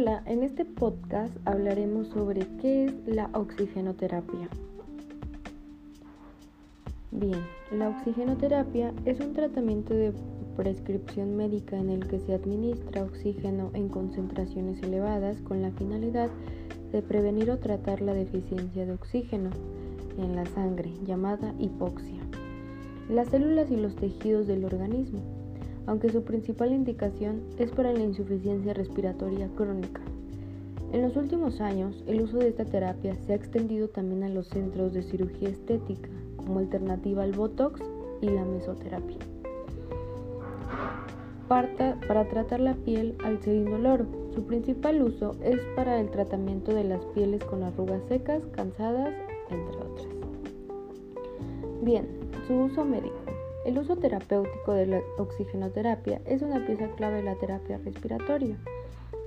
Hola, en este podcast hablaremos sobre qué es la oxigenoterapia. Bien, la oxigenoterapia es un tratamiento de prescripción médica en el que se administra oxígeno en concentraciones elevadas con la finalidad de prevenir o tratar la deficiencia de oxígeno en la sangre, llamada hipoxia, las células y los tejidos del organismo aunque su principal indicación es para la insuficiencia respiratoria crónica. En los últimos años, el uso de esta terapia se ha extendido también a los centros de cirugía estética, como alternativa al Botox y la mesoterapia. para tratar la piel al ser indoloro. Su principal uso es para el tratamiento de las pieles con arrugas secas, cansadas, entre otras. Bien, su uso médico. El uso terapéutico de la oxigenoterapia es una pieza clave de la terapia respiratoria.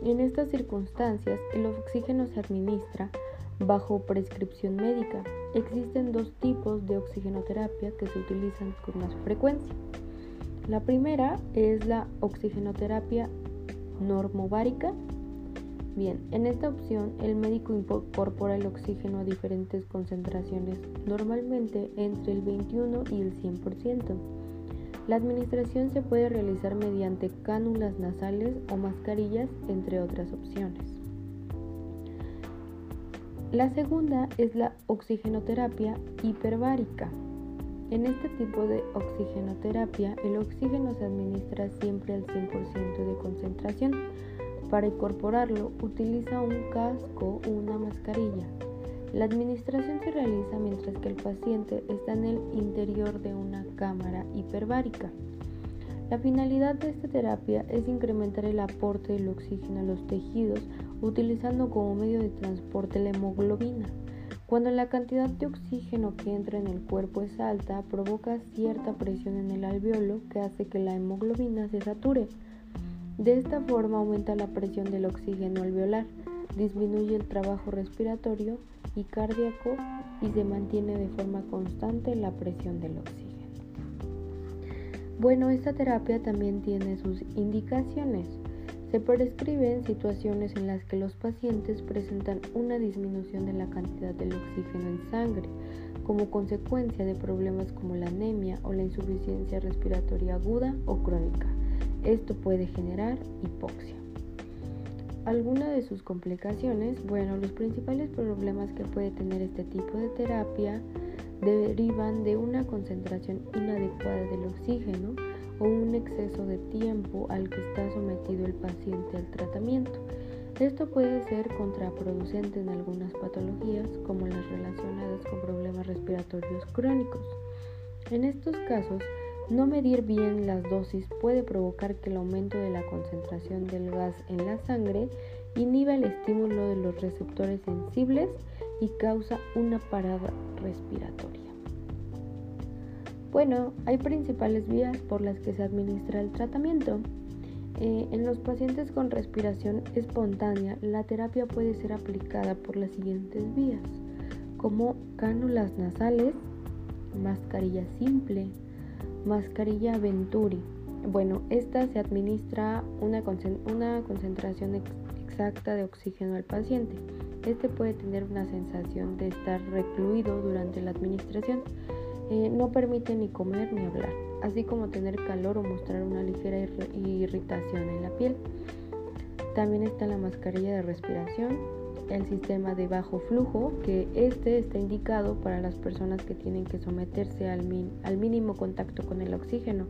En estas circunstancias, el oxígeno se administra bajo prescripción médica. Existen dos tipos de oxigenoterapia que se utilizan con más frecuencia. La primera es la oxigenoterapia normovárica. Bien, en esta opción el médico incorpora el oxígeno a diferentes concentraciones, normalmente entre el 21 y el 100%. La administración se puede realizar mediante cánulas nasales o mascarillas, entre otras opciones. La segunda es la oxigenoterapia hiperbárica. En este tipo de oxigenoterapia, el oxígeno se administra siempre al 100% de concentración. Para incorporarlo, utiliza un casco o una mascarilla. La administración se realiza mientras que el paciente está en el interior de una cámara hiperbárica. La finalidad de esta terapia es incrementar el aporte del oxígeno a los tejidos utilizando como medio de transporte la hemoglobina. Cuando la cantidad de oxígeno que entra en el cuerpo es alta, provoca cierta presión en el alveolo que hace que la hemoglobina se sature. De esta forma aumenta la presión del oxígeno alveolar, disminuye el trabajo respiratorio y cardíaco y se mantiene de forma constante la presión del oxígeno. Bueno, esta terapia también tiene sus indicaciones. Se prescribe en situaciones en las que los pacientes presentan una disminución de la cantidad del oxígeno en sangre como consecuencia de problemas como la anemia o la insuficiencia respiratoria aguda o crónica. Esto puede generar hipoxia. Algunas de sus complicaciones, bueno, los principales problemas que puede tener este tipo de terapia derivan de una concentración inadecuada del oxígeno o un exceso de tiempo al que está sometido el paciente al tratamiento. Esto puede ser contraproducente en algunas patologías como las relacionadas con problemas respiratorios crónicos. En estos casos, no medir bien las dosis puede provocar que el aumento de la concentración del gas en la sangre inhiba el estímulo de los receptores sensibles y causa una parada respiratoria. Bueno, hay principales vías por las que se administra el tratamiento. Eh, en los pacientes con respiración espontánea, la terapia puede ser aplicada por las siguientes vías, como cánulas nasales, mascarilla simple, Mascarilla Venturi. Bueno, esta se administra una, concentración exacta de oxígeno al paciente. Este puede tener una sensación de estar recluido durante la administración. Eh, no permite ni comer ni hablar, así como tener calor o mostrar una ligera irritación en la piel. También está la mascarilla de respiración, el sistema de bajo flujo, que este está indicado para las personas que tienen que someterse al, mínimo contacto con el oxígeno.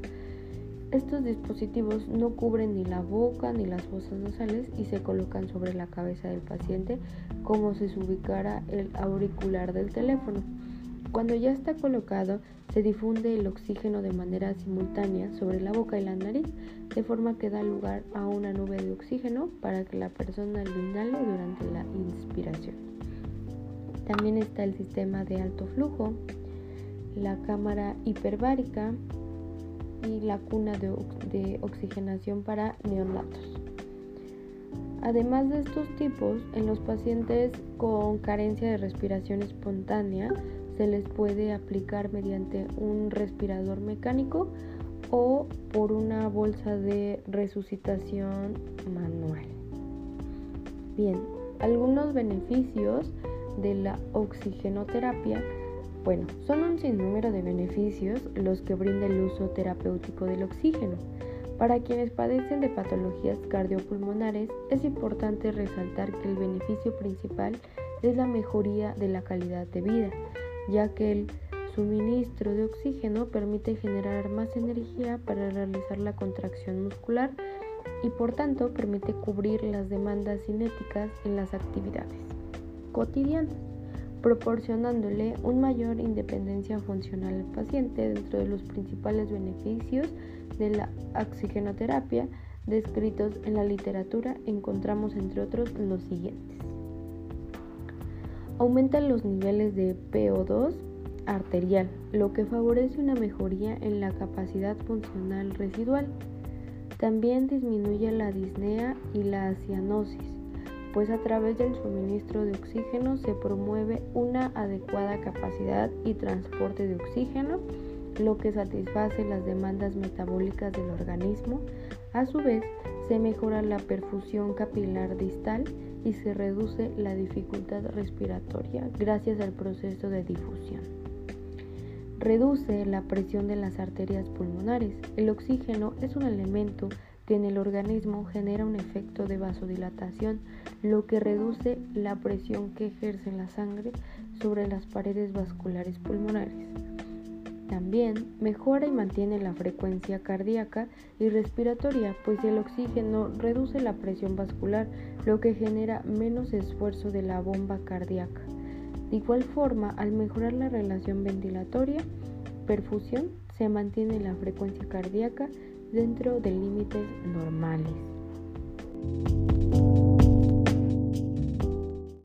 Estos dispositivos no cubren ni la boca ni las fosas nasales y se colocan sobre la cabeza del paciente como si se ubicara el auricular del teléfono. Cuando ya está colocado, se difunde el oxígeno de manera simultánea sobre la boca y la nariz, de forma que da lugar a una nube de oxígeno para que la persona lo inhale durante la inspiración. También está el sistema de alto flujo, la cámara hiperbárica y la cuna de, de oxigenación para neonatos. Además de estos tipos, en los pacientes con carencia de respiración espontánea, se les puede aplicar mediante un respirador mecánico o por una bolsa de resucitación manual. Bien, algunos beneficios de la oxigenoterapia, bueno, son un sinnúmero de beneficios los que brinda el uso terapéutico del oxígeno. Para quienes padecen de patologías cardiopulmonares, es importante resaltar que el beneficio principal es la mejoría de la calidad de vida, ya que el suministro de oxígeno permite generar más energía para realizar la contracción muscular y por tanto permite cubrir las demandas cinéticas en las actividades cotidianas, proporcionándole una mayor independencia funcional al paciente dentro de los principales beneficios de la oxigenoterapia descritos en la literatura encontramos entre otros los siguientes. Aumenta los niveles de PO2 arterial, lo que favorece una mejoría en la capacidad funcional residual. También disminuye la disnea y la cianosis, pues a través del suministro de oxígeno se promueve una adecuada capacidad y transporte de oxígeno, lo que satisface las demandas metabólicas del organismo. A su vez, se mejora la perfusión capilar distal y se reduce la dificultad respiratoria gracias al proceso de difusión. Reduce la presión de las arterias pulmonares. El oxígeno es un elemento que en el organismo genera un efecto de vasodilatación, lo que reduce la presión que ejerce la sangre sobre las paredes vasculares pulmonares. También mejora y mantiene la frecuencia cardíaca y respiratoria, pues el oxígeno reduce la presión vascular, lo que genera menos esfuerzo de la bomba cardíaca. De igual forma, al mejorar la relación ventilatoria, perfusión, se mantiene la frecuencia cardíaca dentro de límites normales.